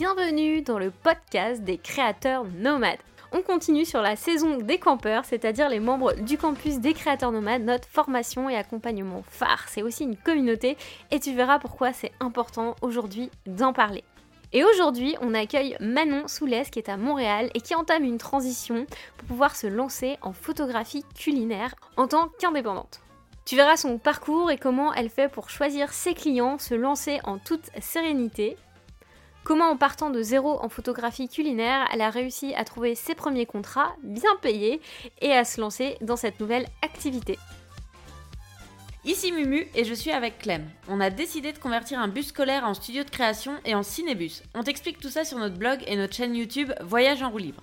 bienvenue dans le podcast des créateurs nomades. On continue sur la saison des campeurs, c'est-à-dire les membres du campus des créateurs nomades, notre formation et accompagnement phare. C'est aussi une communauté et tu verras pourquoi c'est important aujourd'hui d'en parler. Et aujourd'hui, on accueille Manon Soulès qui est à Montréal et qui entame une transition pour pouvoir se lancer en photographie culinaire en tant qu'indépendante. Tu verras son parcours et comment elle fait pour choisir ses clients, se lancer en toute sérénité. Comment en partant de zéro en photographie culinaire, elle a réussi à trouver ses premiers contrats bien payés et à se lancer dans cette nouvelle activité. Ici Mumu et je suis avec Clem. On a décidé de convertir un bus scolaire en studio de création et en cinébus. On t'explique tout ça sur notre blog et notre chaîne YouTube Voyage en roue libre.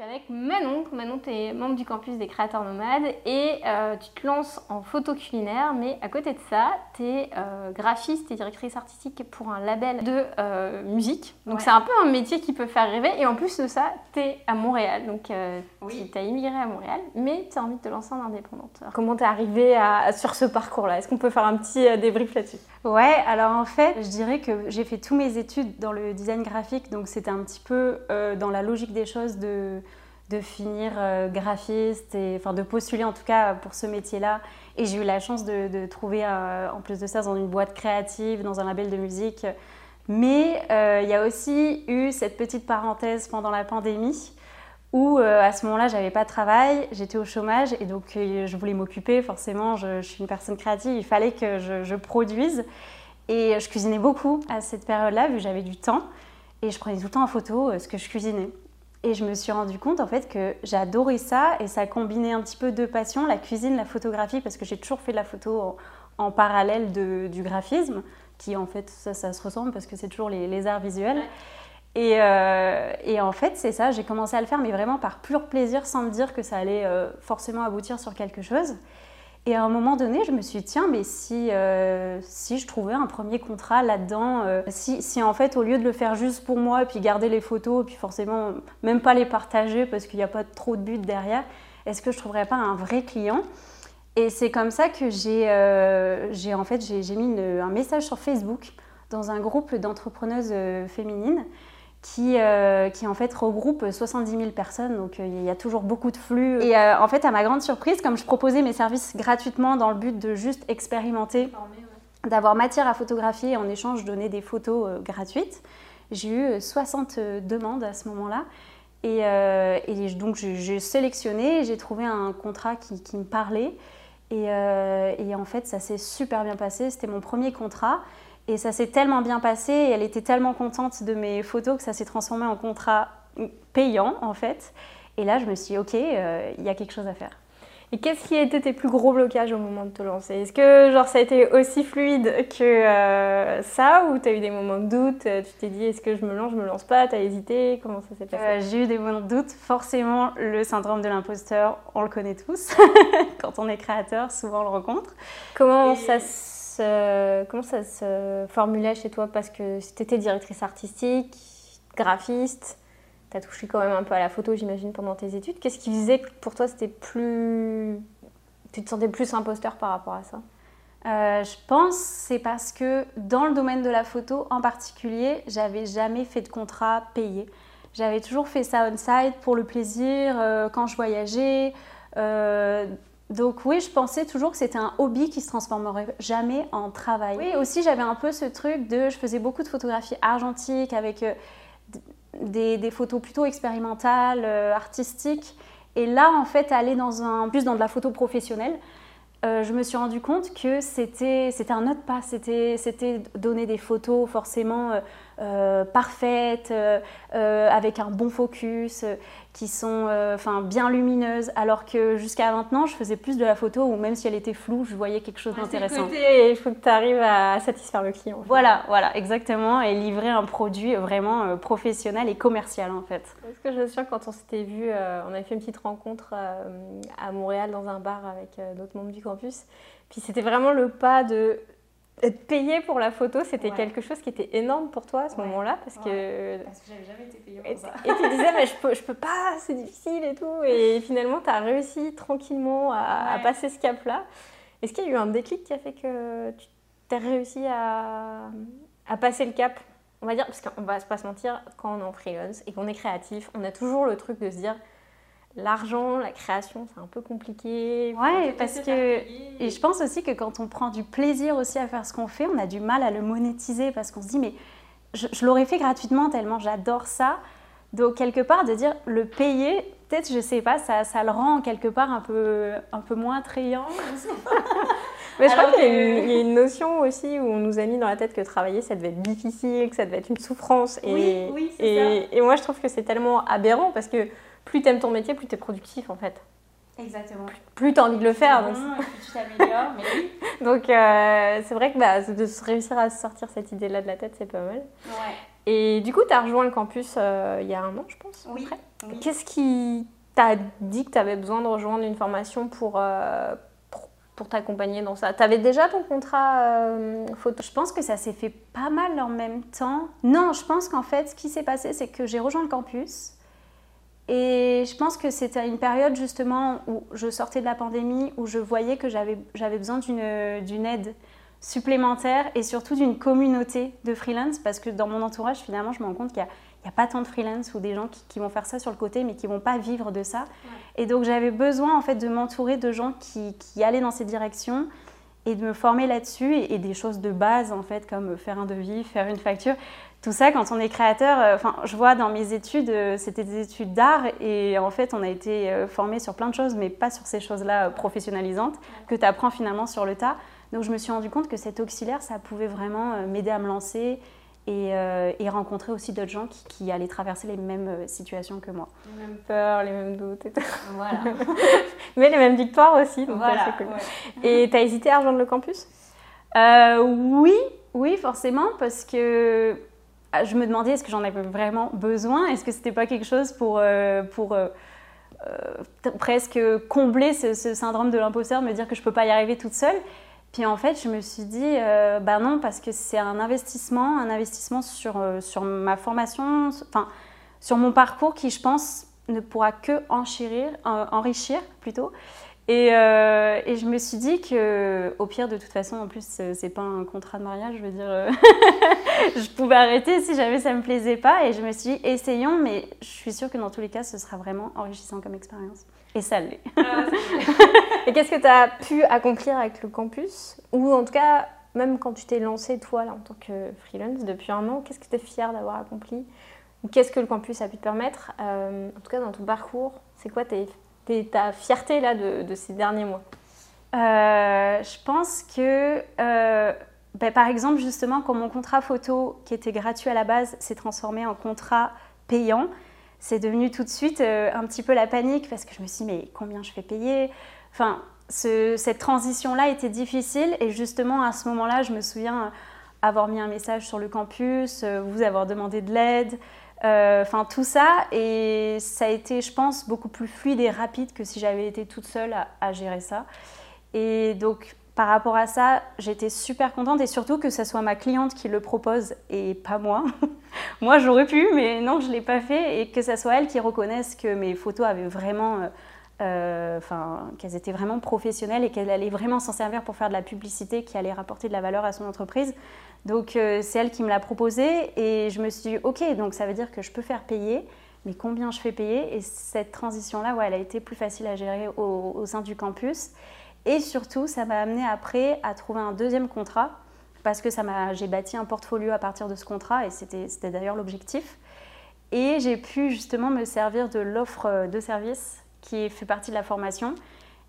Suis avec Manon. Manon, tu es membre du campus des créateurs nomades et euh, tu te lances en photo culinaire, mais à côté de ça, tu es euh, graphiste et directrice artistique pour un label de euh, musique. Donc c'est un peu un métier qui peut faire rêver et en plus de ça, tu es à Montréal. Donc tu as immigré à Montréal, mais tu as envie de te lancer en indépendante. Alors, comment tu es arrivée à, sur ce parcours-là? Est-ce qu'on peut faire un petit débrief là-dessus? Ouais, alors en fait, je dirais que j'ai fait tous mes études dans le design graphique, donc c'était un petit peu dans la logique des choses de de finir euh, graphiste, et, enfin de postuler en tout cas pour ce métier-là. Et j'ai eu la chance de, trouver, euh, en plus de ça, dans une boîte créative, dans un label de musique. Mais euh, il y a aussi eu cette petite parenthèse pendant la pandémie où à ce moment-là, j'avais pas de travail, j'étais au chômage et donc je voulais m'occuper. Forcément, je, suis une personne créative, il fallait que je, je produise. Et je cuisinais beaucoup à cette période-là, vu que j'avais du temps. Et je prenais tout le temps en photo ce que je cuisinais. Et je me suis rendu compte en fait que j'adorais ça et ça combinait un petit peu deux passions, la cuisine, la photographie, parce que j'ai toujours fait de la photo en, parallèle du graphisme, qui en fait ça, ça se ressemble parce que c'est toujours les, arts visuels. Et, euh, et, en fait, c'est ça, j'ai commencé à le faire, mais vraiment par pur plaisir, sans me dire que ça allait euh, forcément aboutir sur quelque chose. Et à un moment donné, je me suis dit, tiens, mais si, euh, si je trouvais un premier contrat là-dedans, euh, si, si, en fait, au lieu de le faire juste pour moi, puis garder les photos, puis forcément même pas les partager parce qu'il n'y a pas trop de but derrière, est-ce que je trouverais pas un vrai client? Et c'est comme ça que j'ai euh, en fait, j'ai mis un message sur Facebook dans un groupe d'entrepreneuses féminines qui, euh, qui en fait regroupe 70 000 personnes, donc euh, il y a toujours beaucoup de flux. Et euh, en fait, à ma grande surprise, comme je proposais mes services gratuitement dans le but de juste expérimenter, d'avoir matière à photographier et en échange donner des photos gratuites, j'ai eu 60 demandes à ce moment-là. Et, donc j'ai sélectionné, j'ai trouvé un contrat qui, me parlait. Et, en fait, ça s'est super bien passé. C'était mon premier contrat. Et ça s'est tellement bien passé et elle était tellement contente de mes photos que ça s'est transformé en contrat payant en fait. Et là, je me suis dit, ok, euh, il y a quelque chose à faire. Et qu'est-ce qui a été tes plus gros blocages au moment de te lancer? Est-ce que genre ça a été aussi fluide que euh, ça ou tu as eu des moments de doute? Euh, Tu t'es dit est-ce que je me lance, je me lance pas? Tu as hésité? Comment ça s'est passé? J'ai eu des moments de doute. Forcément, le syndrome de l'imposteur, on le connaît tous. Quand on est créateur, souvent on le rencontre. Comment ça se comment ça se formulait chez toi? Parce que tu étais directrice artistique, graphiste, tu as touché quand même un peu à la photo, j'imagine, pendant tes études. Qu'est-ce qui faisait que pour toi, c'était plus. Tu te sentais plus imposteur par rapport à ça? Euh, je pense c'est parce que dans le domaine de la photo en particulier, j'avais jamais fait de contrat payé. J'avais toujours fait ça on-site pour le plaisir, euh, quand je voyageais. Euh, donc oui, je pensais toujours que c'était un hobby qui se transformerait jamais en travail. Oui, aussi j'avais un peu ce truc de, je faisais beaucoup de photographies argentiques avec euh, des, photos plutôt expérimentales, euh, artistiques. Et là, en fait, aller dans un, plus dans de la photo professionnelle, euh, je me suis rendu compte que c'était un autre pas. C'était donner des photos forcément parfaites, avec un bon focus. qui sont euh, enfin bien lumineuses, alors que jusqu'à maintenant, je faisais plus de la photo où même si elle était floue, je voyais quelque chose d'intéressant. Et il faut que tu arrives à satisfaire le client. Voilà, voilà, exactement, et livrer un produit vraiment euh, professionnel et commercial en fait. Parce que je me souviens quand on s'était vu, euh, on avait fait une petite rencontre à Montréal dans un bar avec d'autres membres du campus. Puis c'était vraiment le pas de être payé pour la photo, c'était quelque chose qui était énorme pour toi à ce moment-là parce que parce que j'avais jamais été payée pour ça. Et tu disais mais je peux je peux pas, c'est difficile et tout. Et finalement tu as réussi tranquillement à, passer ce cap là. Est-ce qu'il y a eu un déclic qui a fait que tu as réussi à, à passer le cap? On va dire parce qu'on va pas se mentir quand on est en freelance et qu'on est créatif, on a toujours le truc de se dire l'argent, la création, c'est un peu compliqué. Ouais, parce que et je pense aussi que quand on prend du plaisir aussi à faire ce qu'on fait, on a du mal à le monétiser parce qu'on se dit mais je, l'aurais fait gratuitement tellement j'adore ça. Donc quelque part de dire le payer, peut-être je sais pas, ça, ça le rend quelque part un peu un peu moins attrayant. Mais je crois qu'il y, a une notion aussi où on nous a mis dans la tête que travailler, ça devait être difficile, que ça devait être une souffrance. Et, oui, oui, et, ça. et moi, je trouve que c'est tellement aberrant parce que plus tu aimes ton métier, plus tu es productif en fait. Exactement. Plus, tu as envie de le faire. Donc, plus tu t'améliores, mais oui. donc euh, c'est vrai que bah, de réussir à sortir cette idée-là de la tête, c'est pas mal. Ouais. Et du coup, tu as rejoint le campus euh, il y a un an, je pense. Oui. Qu'est-ce qui t'a dit que tu avais besoin de rejoindre une formation pour, euh, pour, t'accompagner dans ça? Tu avais déjà ton contrat photo? Je pense que ça s'est fait pas mal en même temps. Non, je pense qu'en fait, ce qui s'est passé, c'est que j'ai rejoint le campus. Et je pense que c'était une période justement où je sortais de la pandémie, où je voyais que j'avais besoin d'une aide supplémentaire et surtout d'une communauté de freelance parce que dans mon entourage, finalement, je me rends compte qu'il n'y a, pas tant de freelance ou des gens qui, vont faire ça sur le côté mais qui vont pas vivre de ça. Et donc j'avais besoin en fait de m'entourer de gens qui, qui, allaient dans cette direction et de me former là-dessus et, des choses de base en fait comme faire un devis, faire une facture tout ça, quand on est créateur, euh, enfin, je vois dans mes études, euh, c'était des études d'art et en fait, on a été euh, formé sur plein de choses, mais pas sur ces choses-là professionnalisantes que tu apprends finalement sur le tas. Donc, je me suis rendu compte que cet auxiliaire, ça pouvait vraiment m'aider à me lancer et, rencontrer aussi d'autres gens qui, allaient traverser les mêmes situations que moi. Les mêmes peurs, les mêmes doutes et tout. Voilà. mais les mêmes victoires aussi. Donc voilà. Cool. Et tu as hésité à rejoindre le campus? Oui, oui, forcément, parce que ah, je me demandais est-ce que j'en avais vraiment besoin? Est-ce que c'était pas quelque chose pour, euh, pour euh, euh, presque combler ce, syndrome de l'imposteur, me dire que je peux pas y arriver toute seule? Puis en fait, je me suis dit bah non, parce que c'est un investissement, un investissement sur, sur ma formation, enfin sur mon parcours qui, je pense, ne pourra que enchérir, enrichir plutôt. Euh, et, je me suis dit que, au pire, de toute façon, en plus, c'est pas un contrat de mariage, je veux dire, euh, je pouvais arrêter si jamais ça me plaisait pas. Et je me suis dit, essayons, mais je suis sûre que dans tous les cas, ce sera vraiment enrichissant comme expérience. Et ça l'est. Ah, et qu'est-ce que tu as pu accomplir avec le campus Ou en tout cas, même quand tu t'es lancé, toi, là, en tant que freelance, depuis un an, qu'est-ce que tu es fière d'avoir accompli Ou qu'est-ce que le campus a pu te permettre euh, En tout cas, dans ton parcours, c'est quoi tes ta fierté là de, ces derniers mois? Euh, Je pense que, euh, ben, par exemple, justement, quand mon contrat photo, qui était gratuit à la base, s'est transformé en contrat payant, c'est devenu tout de suite euh, un petit peu la panique parce que je me suis dit, mais combien je fais payer? Enfin, cette transition-là était difficile et justement, à ce moment-là, je me souviens avoir mis un message sur le campus, vous avoir demandé de l'aide. Euh, enfin, tout ça, et ça a été, je pense, beaucoup plus fluide et rapide que si j'avais été toute seule à, gérer ça. Et donc, par rapport à ça, j'étais super contente et surtout que ce soit ma cliente qui le propose et pas moi. moi, j'aurais pu, mais non, je ne l'ai pas fait et que ce soit elle qui reconnaisse que mes photos avaient vraiment. Euh, euh, enfin, qu'elles étaient vraiment professionnelles et qu'elle allait vraiment s'en servir pour faire de la publicité qui allait rapporter de la valeur à son entreprise. Donc euh, c'est elle qui me l'a proposé et je me suis dit ok donc ça veut dire que je peux faire payer mais combien je fais payer? Et cette transition là ouais, elle a été plus facile à gérer au, sein du campus et surtout ça m'a amené après à trouver un deuxième contrat parce que ça m'a j'ai bâti un portfolio à partir de ce contrat et c'était d'ailleurs l'objectif. Et j'ai pu justement me servir de l'offre de service qui fait partie de la formation.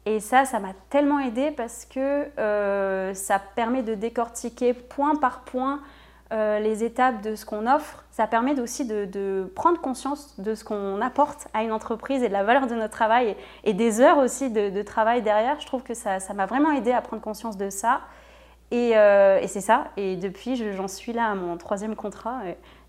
Et ça, ça m'a tellement aidé parce que euh, ça permet de décortiquer point par point euh, les étapes de ce qu'on offre, ça permet aussi de, prendre conscience de ce qu'on apporte à une entreprise et de la valeur de notre travail et, des heures aussi de, travail derrière. Je trouve que ça m'a vraiment aidé à prendre conscience de ça. Et, et c'est ça. Et depuis, j'en suis là à mon troisième contrat.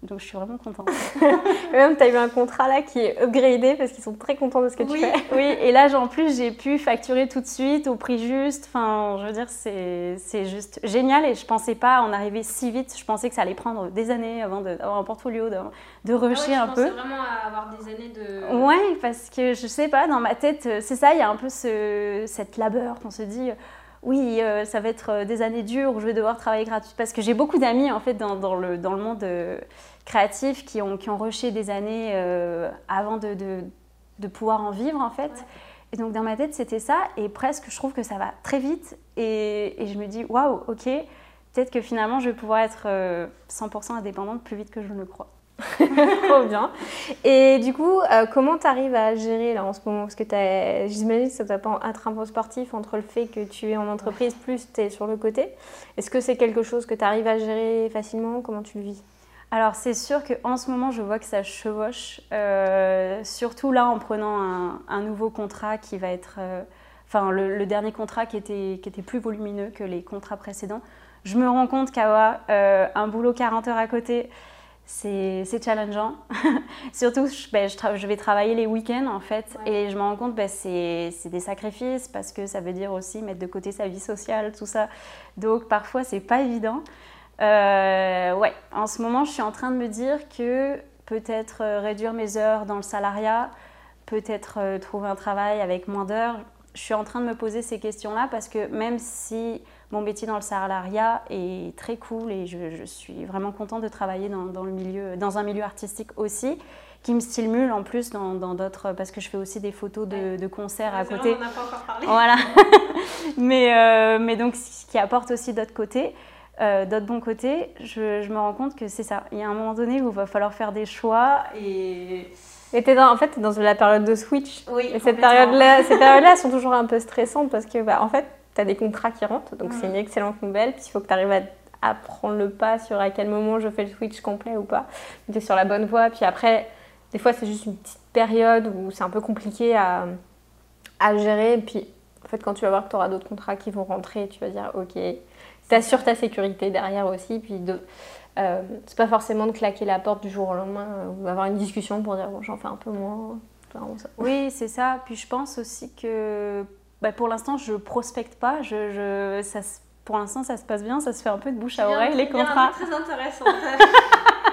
Donc je suis vraiment contente. même, tu as eu un contrat là qui est upgradé parce qu'ils sont très contents de ce que tu fais. oui, et là, en plus, j'ai pu facturer tout de suite au prix juste. Enfin, je veux dire, c'est juste génial et je pensais pas en arriver si vite. Je pensais que ça allait prendre des années avant d'avoir un portfolio, de, de rusher ah un peu. vraiment à avoir des années de. Ouais, parce que je sais pas, dans ma tête, c'est ça, il y a un peu ce, cette labeur qu'on se dit oui, euh, ça va être euh, des années dures où je vais devoir travailler gratuit. Parce que j'ai beaucoup d'amis en fait dans, dans, le, dans le monde euh, créatifs qui ont, qui ont rushé des années euh, avant de, de, pouvoir en vivre en fait. Et donc dans ma tête c'était ça et presque je trouve que ça va très vite et, et je me dis waouh ok peut-être que finalement je vais pouvoir être 100% euh, indépendante plus vite que je ne le crois. Trop bien. Et du coup, euh, comment tu arrives à gérer là en ce moment? Parce que j'imagine que ça doit pas un peu sportif entre le fait que tu es en entreprise plus tu es sur le côté. Est-ce que c'est quelque chose que tu arrives à gérer facilement? Comment tu le vis? Alors c'est sûr qu'en ce moment je vois que ça chevauche, euh, surtout là en prenant un, nouveau contrat qui va être, euh, enfin le, dernier contrat qui était, qui était plus volumineux que les contrats précédents. Je me rends compte qu'avoir un boulot 40 heures à côté, c'est challengeant. surtout je, ben, je, vais travailler les week-ends en fait et je me rends compte que ben, c'est des sacrifices parce que ça veut dire aussi mettre de côté sa vie sociale, tout ça. Donc parfois c'est pas évident. Euh, ouais, en ce moment, je suis en train de me dire que peut-être euh, réduire mes heures dans le salariat, peut-être euh, trouver un travail avec moins d'heures. Je suis en train de me poser ces questions-là parce que même si mon métier dans le salariat est très cool et je, suis vraiment contente de travailler dans, le milieu, dans un milieu artistique aussi, qui me stimule en plus dans d'autres, parce que je fais aussi des photos de, concerts à côté. on n'a pas encore parlé. Voilà. mais, mais donc, ce qui apporte aussi d'autres côtés. Euh, D'autre bon côté, je, me rends compte que c'est ça. Il y a un moment donné où il va falloir faire des choix et. Et es dans, en fait, dans la période de switch. Oui. Et cette période-là, ces périodes-là sont toujours un peu stressantes parce que, bah, en fait, tu as des contrats qui rentrent, donc c'est une excellente nouvelle. Puis il faut que tu arrives à, prendre le pas sur à quel moment je fais le switch complet ou pas. Tu es sur la bonne voie. Puis après, des fois, c'est juste une petite période où c'est un peu compliqué à, à gérer. Puis, en fait, quand tu vas voir que tu auras d'autres contrats qui vont rentrer, tu vas dire, OK, t'assures ta sécurité derrière aussi. Puis de, euh, c'est pas forcément de claquer la porte du jour au lendemain euh, ou avoir une discussion pour dire bon, j'en fais un peu moins. Oui, c'est ça. Puis je pense aussi que bah, pour l'instant, je prospecte pas. Je, je ça, pour l'instant, ça se passe bien. Ça se fait un peu de bouche à oreille, les contrats. C'est très intéressant.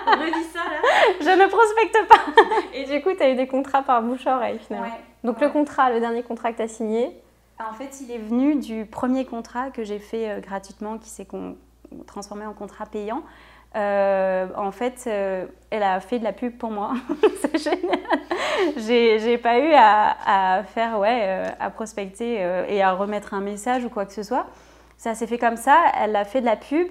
On redit ça là Je ne prospecte pas. Et du coup, tu as eu des contrats par bouche à oreille finalement. Donc le contrat, le dernier contrat que tu as signé, en fait, il est venu du premier contrat que j'ai fait euh, gratuitement, qui s'est transformé en contrat payant. Euh, en fait, euh, elle a fait de la pub pour moi. c'est génial. J'ai pas eu à, faire, ouais, à prospecter et à remettre un message ou quoi que ce soit. Ça s'est fait comme ça. Elle a fait de la pub.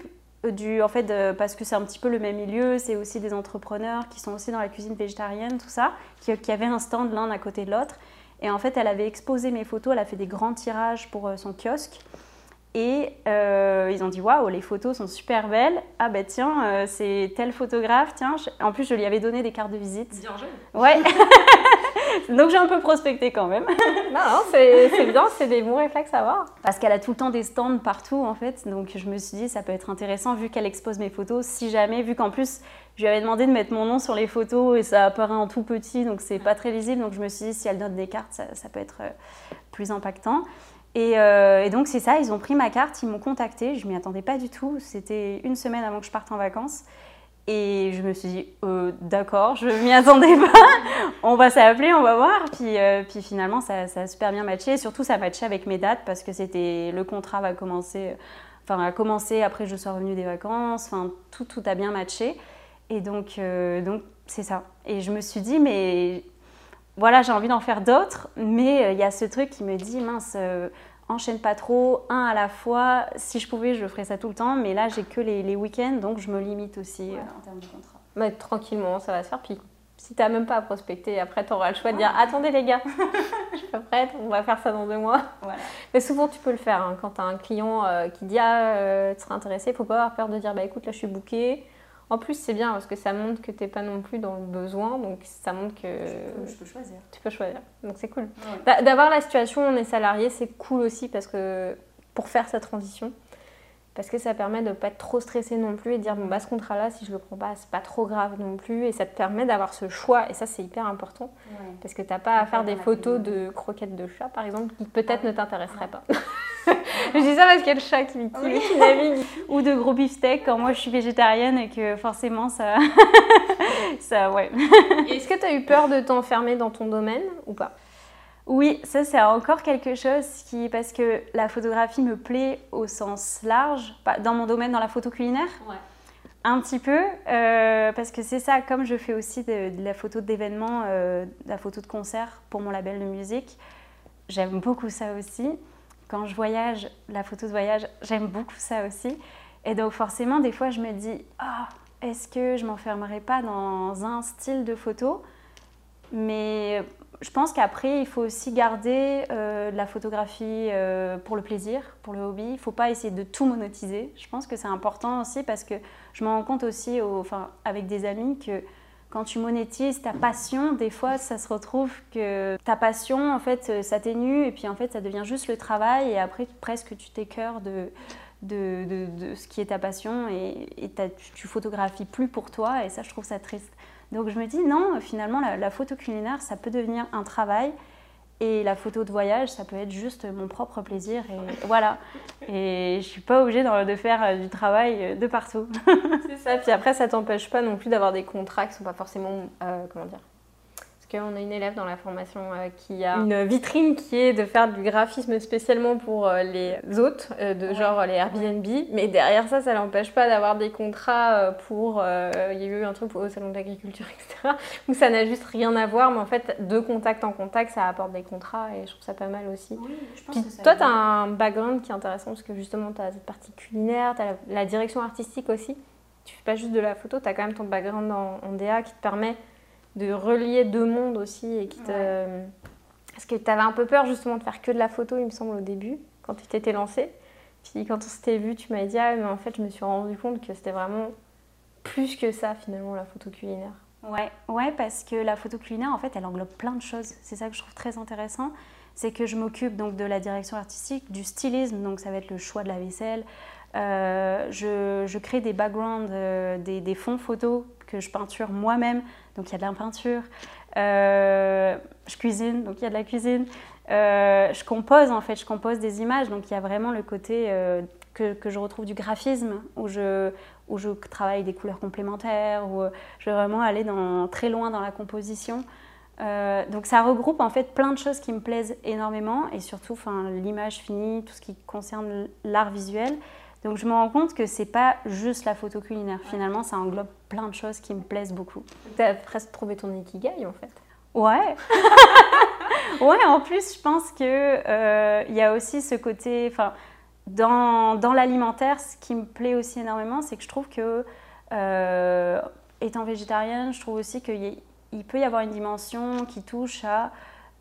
Du, en fait, parce que c'est un petit peu le même milieu, c'est aussi des entrepreneurs qui sont aussi dans la cuisine végétarienne, tout ça, qui, qui avaient un stand l'un à côté de l'autre. Et en fait, elle avait exposé mes photos, elle a fait des grands tirages pour euh, son kiosque. Et euh, ils ont dit waouh, les photos sont super belles. Ah ben tiens, euh, c'est tel photographe. Tiens, en plus je lui avais donné des cartes de visite. Bien jeune. Ouais. Donc j'ai un peu prospecté quand même. non, non c'est bien, c'est des bons réflexes à avoir. Parce qu'elle a tout le temps des stands partout en fait. Donc je me suis dit ça peut être intéressant vu qu'elle expose mes photos. Si jamais, vu qu'en plus je lui avais demandé de mettre mon nom sur les photos et ça apparaît en tout petit, donc c'est pas très lisible. Donc je me suis dit, si elle donne des cartes, ça, peut être euh, plus impactant. Euh, et, donc c'est ça, ils ont pris ma carte, ils m'ont contacté, je m'y attendais pas du tout. C'était une semaine avant que je parte en vacances. Et je me suis dit, euh, d'accord, je m'y attendais pas, on va s'appeler, on va voir. Puis, puis finalement, ça, a super bien matché. surtout, ça matchait avec mes dates parce que c'était le contrat va commencer, enfin, a commencé après je suis revenue des vacances. Enfin, tout, tout a bien matché. Et donc, euh, donc c'est ça. Et je me suis dit, mais voilà, j'ai envie d'en faire d'autres, mais euh, il y a ce truc qui me dit, mince, euh, enchaîne pas trop, un à la fois. Si je pouvais, je ferais ça tout le temps, mais là, j'ai que les, les week-ends, donc je me limite aussi en termes de contrat. Mais tranquillement, ça va se faire. Puis si tu n'as même pas à prospecter, après, tu auras le choix de dire Attendez, les gars, je suis pas prête, on va faire ça dans deux mois. Mais souvent, tu peux le faire. Hein. quand tu as un client qui dit Ah, tu seras intéressé, il faut pas avoir peur de dire Bah écoute, là, je suis booké En plus, c'est bien parce que ça montre que tu n'es pas non plus dans le besoin, donc ça montre que. Je peux, choisir. Tu peux choisir, donc c'est cool. D'avoir la situation où on est salarié, c'est cool aussi parce que pour faire sa transition, parce que ça permet de ne pas être trop stressé non plus et de dire bon bah ce contrat là si je le prends pas c'est pas trop grave non plus. Et ça te permet d'avoir ce choix. Et ça c'est hyper important. Parce que t'as pas à faire des photos de croquettes de chat par exemple qui peut-être ne t'intéresseraient pas. Je dis ça parce qu'il y a le chat qui, qui, navigue. Ou de gros beefsteaks quand moi je suis végétarienne et que forcément ça ça ouais. Est-ce que tu as eu peur de t'enfermer dans ton domaine ou pas? Oui, ça c'est encore quelque chose qui, parce que la photographie me plaît au sens large, dans mon domaine, dans la photo culinaire. Un petit peu, euh, parce que c'est ça, comme je fais aussi de, la photo d'événements, euh, de la photo de concert pour mon label de musique, j'aime beaucoup ça aussi. Quand je voyage, la photo de voyage, j'aime beaucoup ça aussi. Et donc forcément, des fois, je me dis, ah, est-ce que je m'enfermerai pas dans un style de photo? Mais je pense qu'après, il faut aussi garder euh, la photographie euh, pour le plaisir, pour le hobby. Il ne faut pas essayer de tout monétiser. Je pense que c'est important aussi parce que je me rends compte aussi enfin, avec des amis que quand tu monétises ta passion, des fois, ça se retrouve que ta passion, en fait, s'atténue et puis en fait, ça devient juste le travail et après, presque, tu t'écœures de, de, de, de, ce qui est ta passion et, et tu photographies plus pour toi et ça, je trouve ça triste. Donc je me dis non, finalement la, photo culinaire, ça peut devenir un travail. Et la photo de voyage, ça peut être juste mon propre plaisir. Et voilà. Et je suis pas obligée de, faire euh, du travail euh, de partout. C'est ça. Puis après, ça t'empêche pas non plus d'avoir des contrats qui sont pas forcément, euh, comment dire, qu'on a une élève dans la formation euh, qui a une vitrine qui est de faire du graphisme spécialement pour euh, les hôtes, euh, de genre les Airbnb. Mais derrière ça, ça l'empêche pas d'avoir des contrats pour. Il y a eu un truc au salon de l'agriculture, etc. où ça n'a juste rien à voir, mais en fait, de contact en contact, ça apporte des contrats et je trouve ça pas mal aussi. Puis toi, tu as un background qui est intéressant parce que justement, tu as cette partie culinaire, tu as la, direction artistique aussi. Tu fais pas juste de la photo, tu as quand même ton background en, en DA qui te permet de relier deux mondes aussi et qui te... Parce que tu avais un peu peur justement de faire que de la photo, il me semble, au début, quand tu t'étais lancé. Puis quand on s'était vu, tu m'as dit, ah, mais en fait, je me suis rendu compte que c'était vraiment plus que ça, finalement, la photo culinaire. Ouais, ouais, parce que la photo culinaire, en fait, elle englobe plein de choses. C'est ça que je trouve très intéressant. C'est que je m'occupe donc de la direction artistique, du stylisme, donc ça va être le choix de la vaisselle. Euh, je, je, crée des backgrounds, euh, des, des fonds photos que je peinture moi-même donc il y a de la peinture. Euh, je cuisine, donc il y a de la cuisine. Euh, je compose en fait, je compose des images, donc il y a vraiment le côté euh, que, je retrouve du graphisme, où je, où je travaille des couleurs complémentaires, où je vais vraiment aller dans, très loin dans la composition. donc ça regroupe en fait plein de choses qui me plaisent énormément, et surtout l'image finie, tout ce qui concerne l'art visuel. Donc je me rends compte que c'est pas juste la photo culinaire. Finalement, ça englobe plein de choses qui me plaisent beaucoup. Tu as presque trouvé ton ikigai en fait. Ouais. ouais, en plus, je pense qu'il euh, y a aussi ce côté. Enfin, dans, dans l'alimentaire, ce qui me plaît aussi énormément, c'est que je trouve que, euh, étant végétarienne, je trouve aussi qu'il il peut y avoir une dimension qui touche à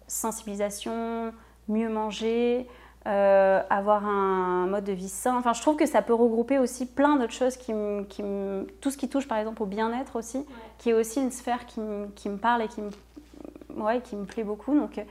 sensibilisation, mieux manger. Euh, avoir un mode de vie sain. Enfin, je trouve que ça peut regrouper aussi plein d'autres choses qui, qui tout ce qui touche par exemple au bien-être aussi, qui est aussi une sphère qui, qui, me parle et qui me, ouais, qui me plaît beaucoup. Donc,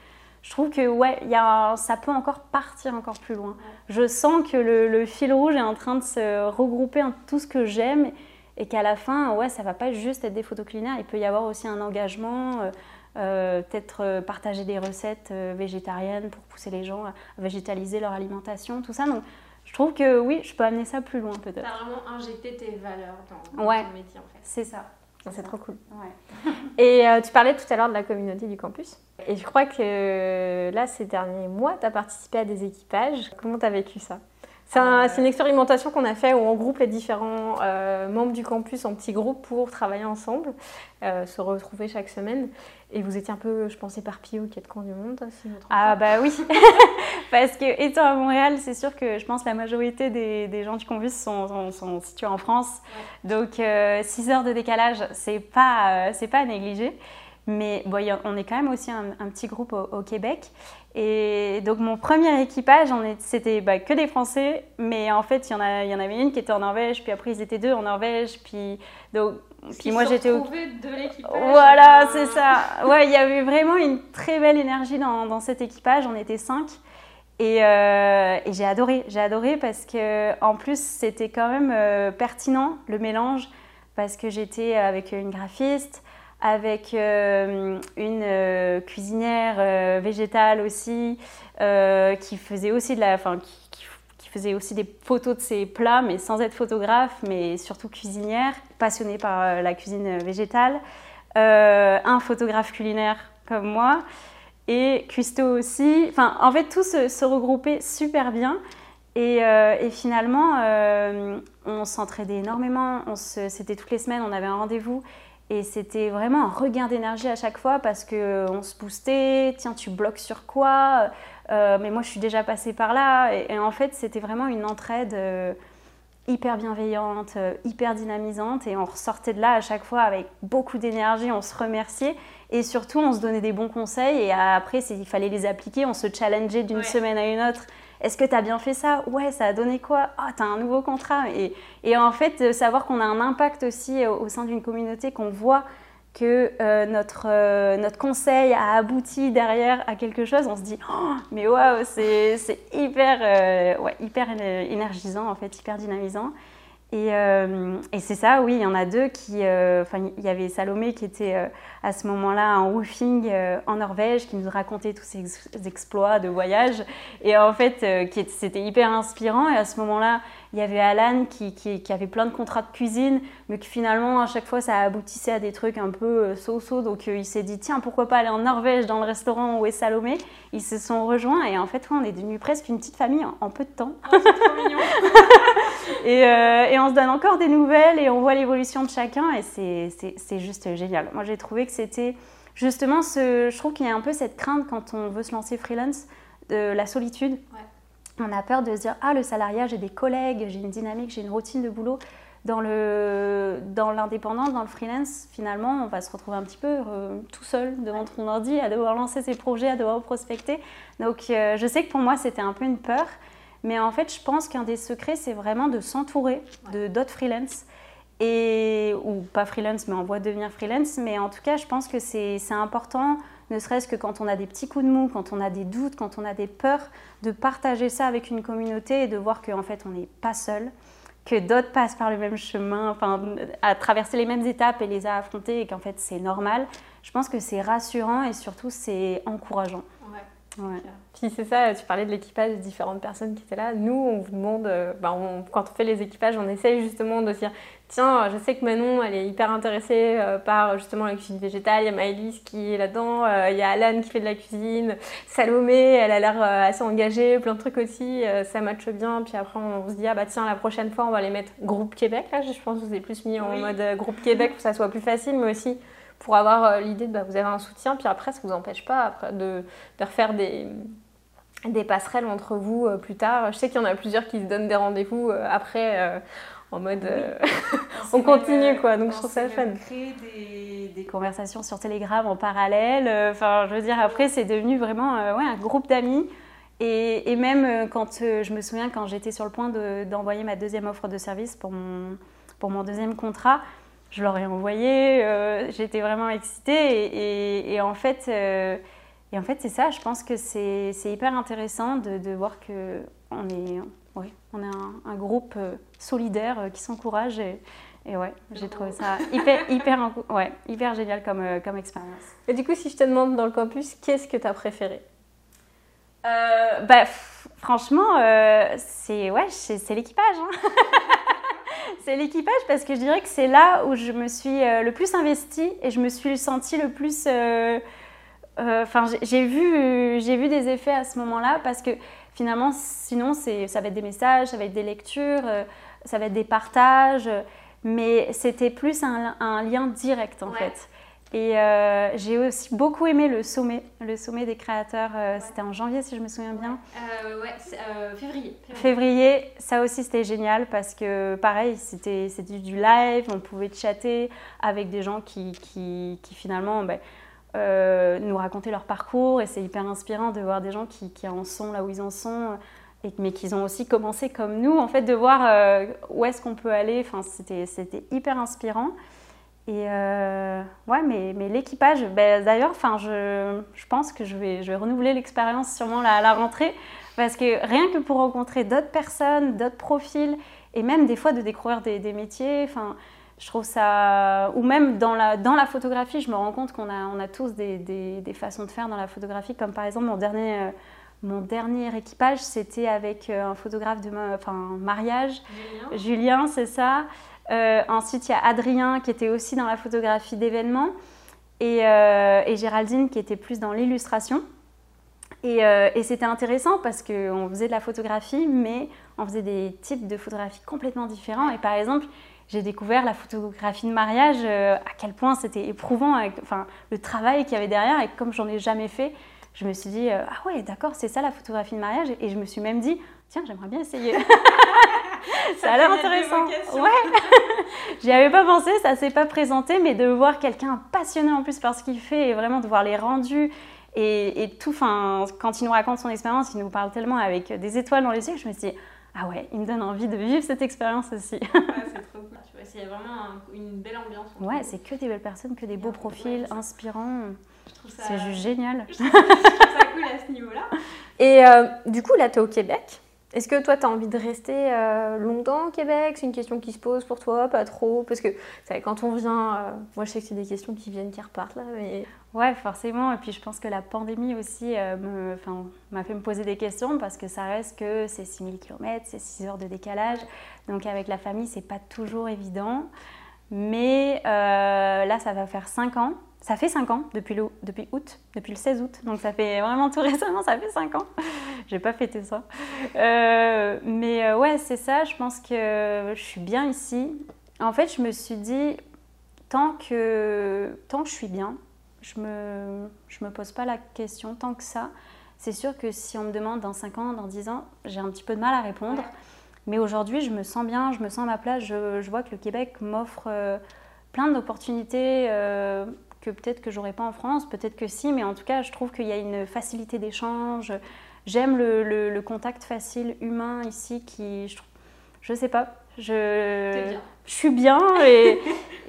je trouve que ouais, y a, ça peut encore partir encore plus loin. Je sens que le, le, fil rouge est en train de se regrouper en tout ce que j'aime et qu'à la fin, ouais, ça va pas juste être des photos culinaires. Il peut y avoir aussi un engagement. Euh, euh, peut-être euh, partager des recettes euh, végétariennes pour pousser les gens à végétaliser leur alimentation, tout ça. Donc, je trouve que oui, je peux amener ça plus loin peut-être. Tu as vraiment injecté tes valeurs dans, ton métier en fait. C'est ça. C'est trop cool. Ouais. Et tu parlais tout à l'heure de la communauté du campus. Et je crois que là, ces derniers mois, tu as participé à des équipages. Comment tu as vécu ça? C'est une expérimentation qu'on a fait où on groupe les différents membres du campus en petits groupes pour travailler ensemble, se retrouver chaque semaine. Et vous étiez un peu, je pense, éparpillé aux quatre coins du monde, si Ah bah oui, parce que étant à Montréal, c'est sûr que je pense que la majorité des, des gens du campus sont, sont, situés en France. Donc 6 euh, heures de décalage, c'est pas, euh, c'est pas à négliger. Mais bon, on est quand même aussi un, petit groupe au, Québec. Et donc mon premier équipage, c'était bah, que des Français, mais en fait il y, en a, y en avait une qui était en Norvège, puis après ils étaient deux en Norvège, puis donc puis moi j'étais au de l'équipage. Voilà, euh, c'est ça. Ouais, il y avait vraiment une très belle énergie dans, dans cet équipage. On était cinq. Et, euh, et j'ai adoré, j'ai adoré parce que en plus c'était quand même euh, pertinent le mélange parce que j'étais avec une graphiste, avec euh, une cuisinière végétale aussi qui faisait aussi de la, enfin qui, qui, faisait aussi des photos de ses plats mais sans être photographe mais surtout cuisinière, passionnée par la cuisine végétale, un photographe culinaire comme moi et Custo aussi. Enfin, en fait, tout se, regroupait super bien. Et, euh, finalement, euh, on s'entraidait énormément. C'était toutes les semaines, on avait un rendez-vous. Et c'était vraiment un regain d'énergie à chaque fois parce qu'on se boostait. Tiens, tu bloques sur quoi euh, Mais moi, je suis déjà passée par là. Et, en fait, c'était vraiment une entraide hyper bienveillante, hyper dynamisante. Et on ressortait de là à chaque fois avec beaucoup d'énergie. On se remerciait. Et surtout, on se donnait des bons conseils et après, il fallait les appliquer. On se challengeait d'une semaine à une autre. Est-ce que tu as bien fait ça? Ouais, ça a donné quoi? Ah, tu as un nouveau contrat. Et, et en fait, savoir qu'on a un impact aussi au, sein d'une communauté, qu'on voit que euh, notre, euh, notre conseil a abouti derrière à quelque chose, on se dit oh, mais waouh, c'est hyper, euh, ouais, hyper énergisant, en fait, hyper dynamisant. Et, et c'est ça, oui, il y en a deux qui. Enfin, il y avait Salomé qui était à ce moment-là en woofing euh, en Norvège, qui nous racontait tous ses exploits de voyage. Et en fait, euh, c'était hyper inspirant. Et à ce moment-là, il y avait Alan qui, qui, avait plein de contrats de cuisine, mais que finalement, à chaque fois, ça aboutissait à des trucs un peu so-so. Euh, Donc il s'est dit, tiens, pourquoi pas aller en Norvège dans le restaurant où est Salomé? Ils se sont rejoints et en fait, on est devenu presque une petite famille en, peu de temps. Oh, c'est trop mignon et, et, on se donne encore des nouvelles et on voit l'évolution de chacun et c'est juste génial. Moi, j'ai trouvé que c'était justement ce. Je trouve qu'il y a un peu cette crainte quand on veut se lancer freelance de la solitude. On a peur de se dire ah le salariat j'ai des collègues, j'ai une dynamique, j'ai une routine de boulot. Dans le dans l'indépendance, dans le freelance, finalement, on va se retrouver un petit peu euh, tout seul devant son ordi, à devoir lancer ses projets, à devoir prospecter. Donc, euh, je sais que pour moi, c'était un peu une peur, mais en fait, je pense qu'un des secrets, c'est vraiment de s'entourer de d'autres freelance et, ou pas freelance, mais en voie de devenir freelance. Mais en tout cas, je pense que c'est important, ne serait-ce que quand on a des petits coups de mou, quand on a des doutes, quand on a des peurs, de partager ça avec une communauté et de voir qu'en fait, on n'est pas seul, que d'autres passent par le même chemin, enfin, à traverser les mêmes étapes et les a affrontées et qu'en fait, c'est normal. Je pense que c'est rassurant et surtout, c'est encourageant. Puis c'est ça, tu parlais de l'équipage, des différentes personnes qui étaient là. Nous, on vous demande, euh, bah, quand on fait les équipages, on essaye justement de dire tiens, je sais que Manon, elle est hyper intéressée euh, par justement la cuisine végétale. Il y a Maëlys qui est là-dedans, euh, il y a Alan qui fait de la cuisine, Salomé, elle a l'air assez engagée, plein de trucs aussi, ça matche bien. Puis après, on se dit ah bah tiens, la prochaine fois, on va les mettre groupe Québec. Là, je pense que vous avez plus mis en mode groupe Québec pour que ça soit plus facile, mais aussi pour avoir l'idée de bah, vous avez un soutien. Puis après, ça ne vous empêche pas après, de, de refaire des des passerelles entre vous euh, plus tard. Je sais qu'il y en a plusieurs qui se donnent des rendez-vous euh, après euh, en mode on continue quoi. Donc je trouve ça fun. Créer des, des, conversations sur Telegram en parallèle. Enfin, je veux dire, après c'est devenu vraiment ouais, un groupe d'amis. Et, et, même quand je me souviens quand j'étais sur le point d'envoyer ma deuxième offre de service pour mon, pour mon deuxième contrat, je leur ai envoyé. J'étais vraiment excitée et, et en fait et en fait, c'est ça, je pense que c'est hyper intéressant de, de voir qu'on est, ouais, on est un, groupe euh, solidaire euh, qui s'encourage. Et, et, ouais, j'ai trouvé ça hyper, hyper, ouais, hyper génial comme, euh, comme expérience. Et du coup, si je te demande dans le campus, qu'est-ce que tu as préféré bah, Franchement, c'est ouais, l'équipage. Hein. c'est l'équipage parce que je dirais que c'est là où je me suis le plus investie et je me suis sentie le plus euh, enfin, j'ai vu, j'ai vu des effets à ce moment-là parce que finalement, sinon, ça va être des messages, ça va être des lectures, euh, ça va être des partages, mais c'était plus un, lien direct en fait. Et euh, j'ai aussi beaucoup aimé le sommet, le sommet des créateurs. C'était en janvier, si je me souviens bien. ouais, février, février. ça aussi c'était génial parce que pareil, c'était du live, on pouvait chatter avec des gens qui, qui, qui finalement. Ben, nous raconter leur parcours et c'est hyper inspirant de voir des gens qui, qui, en sont là où ils en sont et, mais qui ont aussi commencé comme nous en fait de voir où est-ce qu'on peut aller enfin c'était c'était hyper inspirant et ouais mais, mais l'équipage ben, d'ailleurs je, je, pense que je vais je vais renouveler l'expérience sûrement à la rentrée parce que rien que pour rencontrer d'autres personnes d'autres profils et même des fois de découvrir des, des métiers enfin je trouve ça. Ou même dans la, dans la photographie, je me rends compte qu'on a, on a tous des, des, façons de faire dans la photographie. Comme par exemple, mon dernier, euh, mon dernier équipage, c'était avec euh, un photographe de enfin, mariage. Julien, Julien c'est ça. Euh, ensuite, il y a Adrien qui était aussi dans la photographie d'événements. Et, et, Géraldine qui était plus dans l'illustration. Et, et c'était intéressant parce qu'on faisait de la photographie, mais on faisait des types de photographie complètement différents. Et par exemple, j'ai découvert la photographie de mariage, euh, à quel point c'était éprouvant, enfin, le travail qu'il y avait derrière. Et comme j'en ai jamais fait, je me suis dit, euh, ah ouais, d'accord, c'est ça la photographie de mariage. Et je me suis même dit, tiens, j'aimerais bien essayer. ça, a l'air intéressant. Ouais. J'y avais pas pensé, ça s'est pas présenté, mais de voir quelqu'un passionné en plus par ce qu'il fait et vraiment de voir les rendus. Et, et tout, enfin, quand il nous raconte son expérience, il nous parle tellement avec des étoiles dans les yeux que je me suis dit, ah ouais, il me donne envie de vivre cette expérience aussi. ouais, c'est trop cool. C'est vraiment une belle ambiance. Ouais, c'est que des belles personnes, que des beaux profils, inspirants. C'est juste génial. Je trouve, ça cool à ce niveau-là. Et euh, du coup, là, tu es au Québec. Est-ce que toi, tu as envie de rester euh, longtemps au Québec? C'est une question qui se pose pour toi, pas trop Parce que quand on vient, euh, moi je sais que c'est des questions qui viennent, qui repartent là. Mais... Ouais, forcément. Et puis je pense que la pandémie aussi euh, m'a fait me poser des questions parce que ça reste que c'est 6000 km, c'est 6 heures de décalage. Donc avec la famille, c'est pas toujours évident. Mais là, ça va faire 5 ans ça fait 5 ans depuis, le, depuis août, depuis le 16 août. Donc ça fait vraiment tout récemment, ça fait 5 ans. J'ai pas fêté ça. Euh, mais euh, ouais, c'est ça. Je pense que je suis bien ici. En fait, je me suis dit, tant que, tant que je suis bien, je me, je me pose pas la question tant que ça. C'est sûr que si on me demande dans 5 ans, dans 10 ans, j'ai un petit peu de mal à répondre. Mais aujourd'hui, je me sens bien, je me sens à ma place. Je, je vois que le Québec m'offre euh, plein d'opportunités peut-être que j'aurais pas en France, peut-être que si, mais en tout cas, je trouve qu'il y a une facilité d'échange. J'aime le, contact facile humain ici qui, je, je sais pas, je, je suis bien et,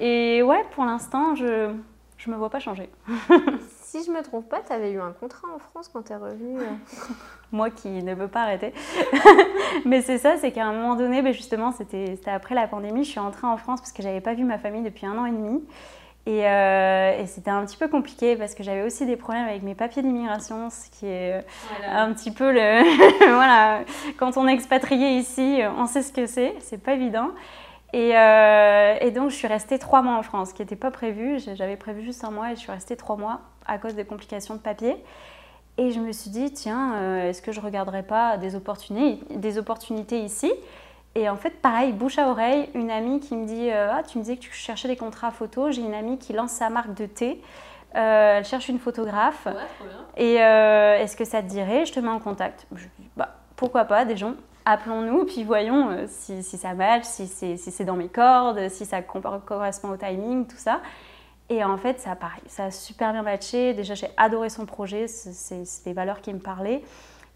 et ouais, pour l'instant, je, je me vois pas changer. si je me trompe pas, tu avais eu un contrat en France quand tu es revenu. Euh. Moi qui ne veux pas arrêter. mais c'est ça, c'est qu'à un moment donné, ben justement, c'était après la pandémie, je suis rentrée en France parce que j'avais pas vu ma famille depuis un an et demi. Euh, et, c'était un petit peu compliqué parce que j'avais aussi des problèmes avec mes papiers d'immigration, ce qui est euh, un petit peu le. voilà, quand on est expatrié ici, on sait ce que c'est, c'est pas évident. Et, euh, et, donc je suis restée trois mois en France, ce qui n'était pas prévu. J'avais prévu juste un mois et je suis restée trois mois à cause des complications de papier. Et je me suis dit, tiens, est-ce que je regarderais pas des opportunités, des opportunités ici? Et en fait, pareil, bouche à oreille, une amie qui me dit euh, Ah, tu me disais que tu cherchais des contrats photo. J'ai une amie qui lance sa marque de thé. Euh, elle cherche une photographe. Ouais, trop bien. Et euh, est-ce que ça te dirait Je te mets en contact? Je dis bah, Pourquoi pas, des gens Appelons-nous, puis voyons si, si, ça match, si c'est si dans mes cordes, si ça correspond au timing, tout ça. Et en fait, ça, pareil, ça a super bien matché. Déjà, j'ai adoré son projet, c'est des valeurs qui me parlaient.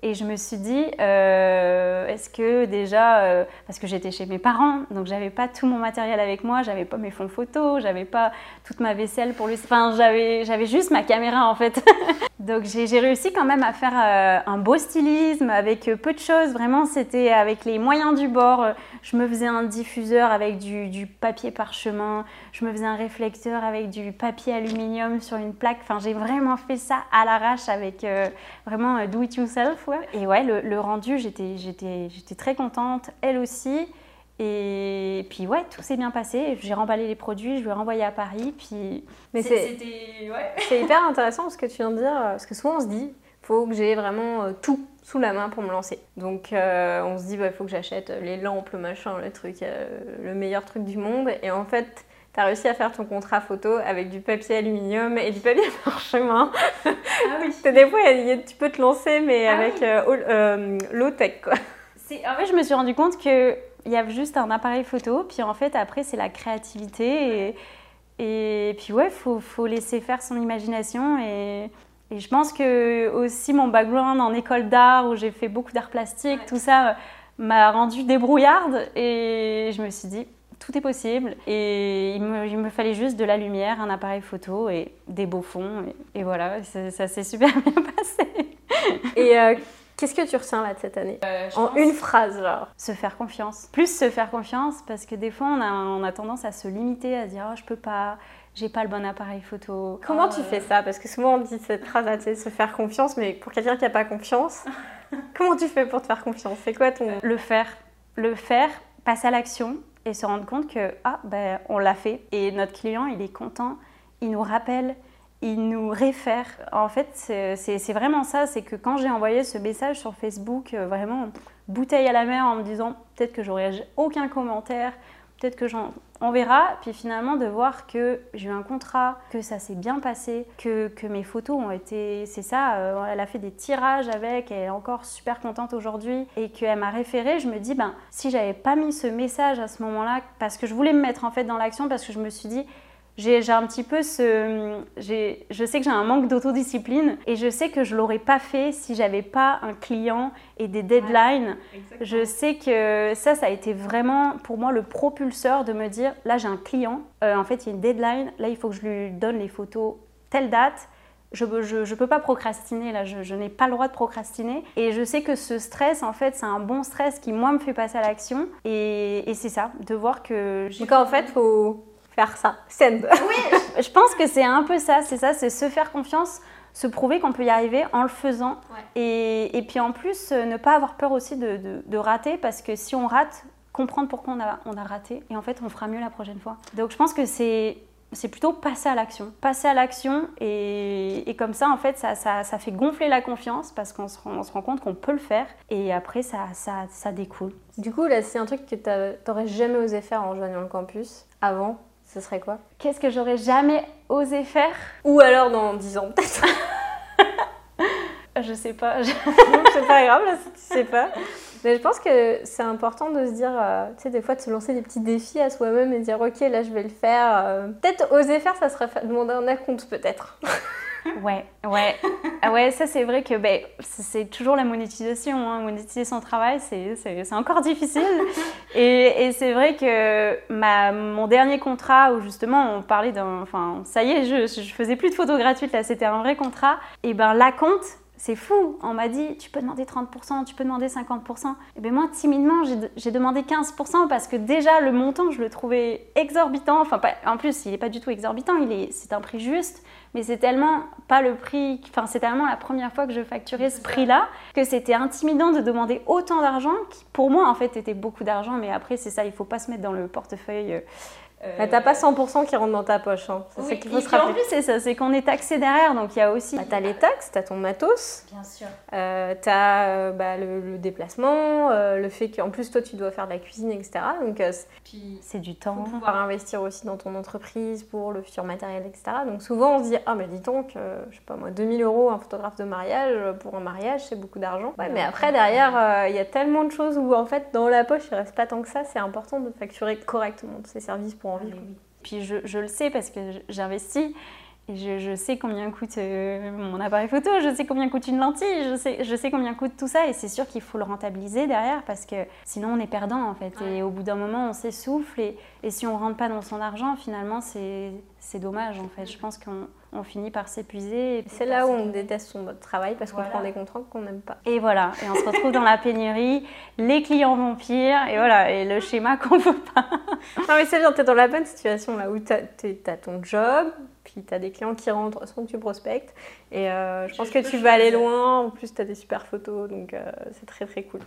Et je me suis dit, euh, est-ce que déjà, euh, parce que j'étais chez mes parents, donc j'avais pas tout mon matériel avec moi, j'avais pas mes fonds photos, j'avais pas toute ma vaisselle pour lui, enfin j'avais, juste ma caméra en fait. donc j'ai, réussi quand même à faire euh, un beau stylisme avec peu de choses, vraiment c'était avec les moyens du bord. Je me faisais un diffuseur avec du, du papier parchemin, je me faisais un réflecteur avec du papier aluminium sur une plaque, enfin j'ai vraiment fait ça à l'arrache avec vraiment do it yourself. Et ouais, le, rendu, j'étais, j'étais, j'étais très contente, elle aussi. Et puis ouais, tout s'est bien passé. J'ai remballé les produits, je lui ai renvoyé à Paris. Puis... Mais c'est, c'est hyper intéressant ce que tu viens de dire, parce que souvent on se dit, faut que j'ai vraiment euh, tout sous la main pour me lancer. Donc euh, on se dit, il faut que j'achète les lampes, le machin, le truc, euh, le meilleur truc du monde. Et en fait, tu as réussi à faire ton contrat photo avec du papier aluminium et du papier parchemin. Ah oui. des fois, tu peux te lancer, mais ah avec euh, euh, low-tech, quoi. En fait, je me suis rendu compte qu'il y a juste un appareil photo, puis en fait, après, c'est la créativité. Et, et puis ouais, faut, faut laisser faire son imagination et, et, je pense que aussi mon background en école d'art où j'ai fait beaucoup d'art plastique, tout ça m'a rendu débrouillarde et je me suis dit tout est possible et il me, il me, fallait juste de la lumière, un appareil photo et des beaux fonds et, voilà, ça, s'est super bien passé. Et euh, Qu'est-ce que tu ressens là de cette année? Euh, En une phrase, genre Se faire confiance. Plus se faire confiance parce que des fois on a, on a tendance à se limiter, à se dire oh, je peux pas, j'ai pas le bon appareil photo. Comment tu fais ça? Parce que souvent on dit cette phrase là, se faire confiance, mais pour quelqu'un qui n'a pas confiance, comment tu fais pour te faire confiance? C'est quoi ton. Le faire. Le faire, passer à l'action et se rendre compte que ah ben on l'a fait. Et notre client il est content, il nous rappelle, il nous réfère. En fait, c'est vraiment ça, c'est que quand j'ai envoyé ce message sur Facebook, euh, vraiment bouteille à la mer en me disant peut-être que j'aurai aucun commentaire, peut-être que j'en on verra. Puis finalement de voir que j'ai eu un contrat, que ça s'est bien passé, que, mes photos ont été, c'est ça, euh, elle a fait des tirages avec, elle est encore super contente aujourd'hui et qu'elle m'a référé, je me dis ben si j'avais pas mis ce message à ce moment-là, parce que je voulais me mettre en fait dans l'action, parce que je me suis dit j'ai un petit peu ce. Je sais que j'ai un manque d'autodiscipline et je sais que je l'aurais pas fait si j'avais pas un client et des deadlines. je sais que ça, ça a été vraiment pour moi le propulseur de me dire là, j'ai un client, euh, en fait, il y a une deadline, là, il faut que je lui donne les photos telle date. Je ne je, je peux pas procrastiner, là, je, je n'ai pas le droit de procrastiner. Et je sais que ce stress, en fait, c'est un bon stress qui, moi, me fait passer à l'action. Et, et c'est ça, de voir que... Donc, en fait, faut faire ça. Send. Oui, je pense que c'est un peu ça, c'est ça, c'est se faire confiance, se prouver qu'on peut y arriver en le faisant. Et, et, puis en plus, euh, ne pas avoir peur aussi de, de, rater, parce que si on rate, comprendre pourquoi on a, on a raté, et en fait, on fera mieux la prochaine fois. Donc je pense que c'est c'est plutôt passer à l'action. Passer à l'action et, et, comme ça, en fait, ça, ça, ça fait gonfler la confiance parce qu'on se, rend, se rend compte qu'on peut le faire et après, ça, ça, ça découle. Du coup, là, c'est un truc que tu n'aurais jamais osé faire en rejoignant le campus avant ce serait quoi? Qu'est-ce que j'aurais jamais osé faire? Ou alors dans 10 ans peut-être Je sais pas. c'est pas grave là, si tu sais pas. Mais je pense que c'est important de se dire, euh, tu sais, des fois de se lancer des petits défis à soi-même et de dire, ok, là je vais le faire. Euh, peut-être oser faire, ça serait demander un compte peut-être. Ouais, ouais. Ah ouais, ça c'est vrai que ben, c'est toujours la monétisation. Hein. Monétiser son travail, c'est encore difficile. Et, et c'est vrai que ma, mon dernier contrat, où justement on parlait d'un. Enfin, ça y est, je, je faisais plus de photos gratuites, là c'était un vrai contrat. Et ben la compte, c'est fou. On m'a dit, tu peux demander 30%, tu peux demander 50%. Et bien moi, timidement, j'ai demandé 15% parce que déjà, le montant, je le trouvais exorbitant. Enfin, en plus, il n'est pas du tout exorbitant, c'est un prix juste. Mais c'est tellement pas le prix, enfin, c'est tellement la première fois que je facturais ce prix-là que c'était intimidant de demander autant d'argent qui, pour moi, en fait, était beaucoup d'argent. Mais après, c'est ça, il faut pas se mettre dans le portefeuille euh, euh... T'as pas 100% qui rentre dans ta poche. Hein. C'est qu'il faut se rappeler. En plus, c'est ça, c'est qu'on est taxé derrière, donc il y a aussi. Bah, t'as les taxes, t'as ton matos. Bien sûr. Euh, t'as euh, bah, le, déplacement, euh, le fait qu'en plus toi tu dois faire de la cuisine, etc. Donc euh, puis c'est du temps. Pour pouvoir investir aussi dans ton entreprise pour le futur matériel, etc. Donc souvent on se dit ah mais dis donc, je sais pas moi, 2000 euros un photographe de mariage pour un mariage, c'est beaucoup d'argent. Ouais, mais après derrière il y a tellement de choses où en fait dans la poche il reste pas tant que ça. C'est important de facturer correctement ces services pour ah, puis je, je, le sais parce que j'investis et je, je, sais combien coûte euh, mon appareil photo, je sais combien coûte une lentille, je sais, je sais combien coûte tout ça et c'est sûr qu'il faut le rentabiliser derrière parce que sinon on est perdant en fait. Et au bout d'un moment on s'essouffle et, et, si on rentre pas dans son argent finalement c'est dommage en fait. Je pense qu'on on finit par s'épuiser. C'est là où on déteste son travail parce qu'on prend des contrats qu'on n'aime pas. Et voilà, et on se retrouve dans la pénurie, les clients vont pire, et voilà, et le schéma qu'on veut pas. non mais c'est bien, tu es dans la bonne situation là où tu as, ton job, puis tu as des clients qui rentrent sans que tu prospectes, et euh, je pense que tu vas aller loin, en plus tu as des super photos, donc euh, c'est très très cool.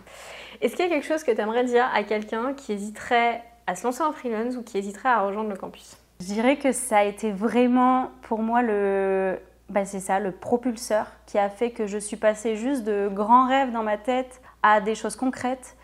Est-ce qu'il y a quelque chose que tu aimerais dire à quelqu'un qui hésiterait à se lancer en freelance ou qui hésiterait à rejoindre le campus? Je dirais que ça a été vraiment pour moi le, bah c'est ça, le propulseur qui a fait que je suis passée juste de grands rêves dans ma tête à des choses concrètes.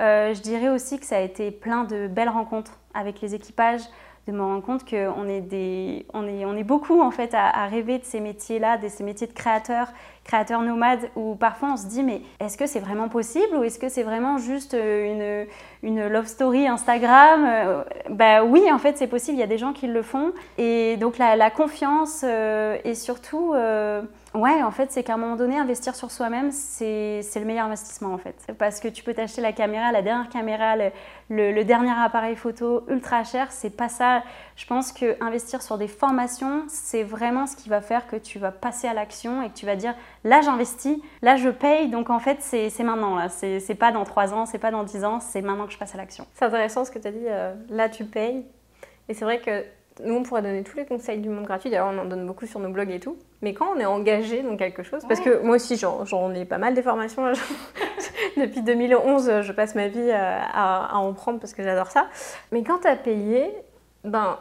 Euh, je dirais aussi que ça a été plein de belles rencontres avec les équipages, de me rendre compte qu'on est, des, on est, on est beaucoup en fait à, rêver de ces métiers-là, de ces métiers de créateurs, créateurs nomades, où parfois on se dit mais est-ce que c'est vraiment possible ou est-ce que c'est vraiment juste euh, une, une love story Instagram euh, Bah oui, en fait c'est possible, il y a des gens qui le font. Et donc la, confiance euh, et surtout... Ouais, en fait, c'est qu'à un moment donné, investir sur soi-même, c'est le meilleur investissement en fait. Parce que tu peux t'acheter la caméra, la dernière caméra, le, dernier appareil photo ultra cher, c'est pas ça. Je pense que investir sur des formations, c'est vraiment ce qui va faire que tu vas passer à l'action et que tu vas dire là j'investis, là je paye, donc en fait c'est maintenant là. C'est pas dans 3 ans, c'est pas dans 10 ans, c'est maintenant que je passe à l'action. C'est intéressant ce que tu as dit, euh, là tu payes. Et c'est vrai que nous, on pourrait donner tous les conseils du monde gratuit. D'ailleurs, on en donne beaucoup sur nos blogs et tout. Mais quand on est engagé dans quelque chose, parce que moi aussi, j'en ai pas mal des formations. Depuis 2011, je passe ma vie à, en prendre parce que j'adore ça. Mais quand tu as payé, ben,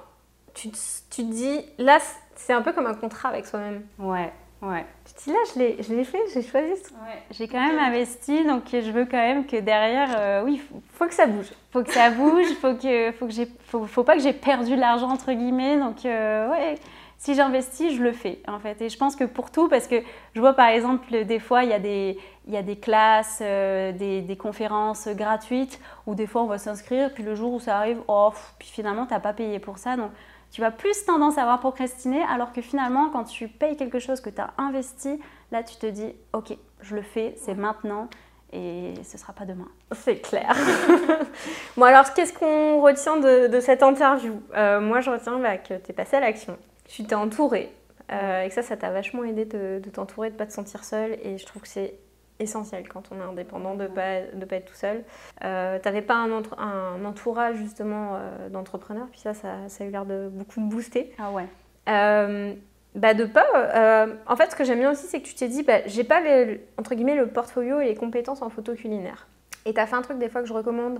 tu, tu te dis, là, c'est un peu comme un contrat avec soi-même. Ouais. Ouais. Tu dis là, je l'ai, je l'ai fait, j'ai choisi. Ouais. J'ai quand même investi, donc je veux quand même que derrière, euh, oui, faut, faut que ça bouge. Faut que ça bouge, faut que, faut que j'ai, faut, faut, pas que j'ai perdu l'argent entre guillemets. Donc euh, ouais, si j'investis, je le fais en fait. Et je pense que pour tout, parce que je vois par exemple des fois il y a des, il y a des classes, euh, des, des, conférences gratuites où des fois on va s'inscrire, puis le jour où ça arrive, oh, puis finalement t'as pas payé pour ça, donc tu vas plus tendance à avoir procrastiné, alors que finalement, quand tu payes quelque chose que tu as investi, là, tu te dis, ok, je le fais, c'est maintenant et ce sera pas demain. C'est clair. bon, alors, qu'est-ce qu'on retient de, cette interview? Euh, Moi, je retiens bah, que tu es passé à l'action, tu t'es entouré, euh, et que ça, ça t'a vachement aidé de, de t'entourer, de pas te sentir seule, et je trouve que c'est essentiel quand on est indépendant de ne pas, de pas être tout seul. Euh, tu n'avais pas un, un, entourage justement euh, d'entrepreneurs, puis ça, ça, a eu l'air de beaucoup booster. Ah ouais. Euh, bah de pas. Euh, en fait, ce que j'aime bien aussi, c'est que tu t'es dit, bah, j'ai pas entre guillemets le portfolio et les compétences en photo culinaire. Et tu as fait un truc des fois que je recommande,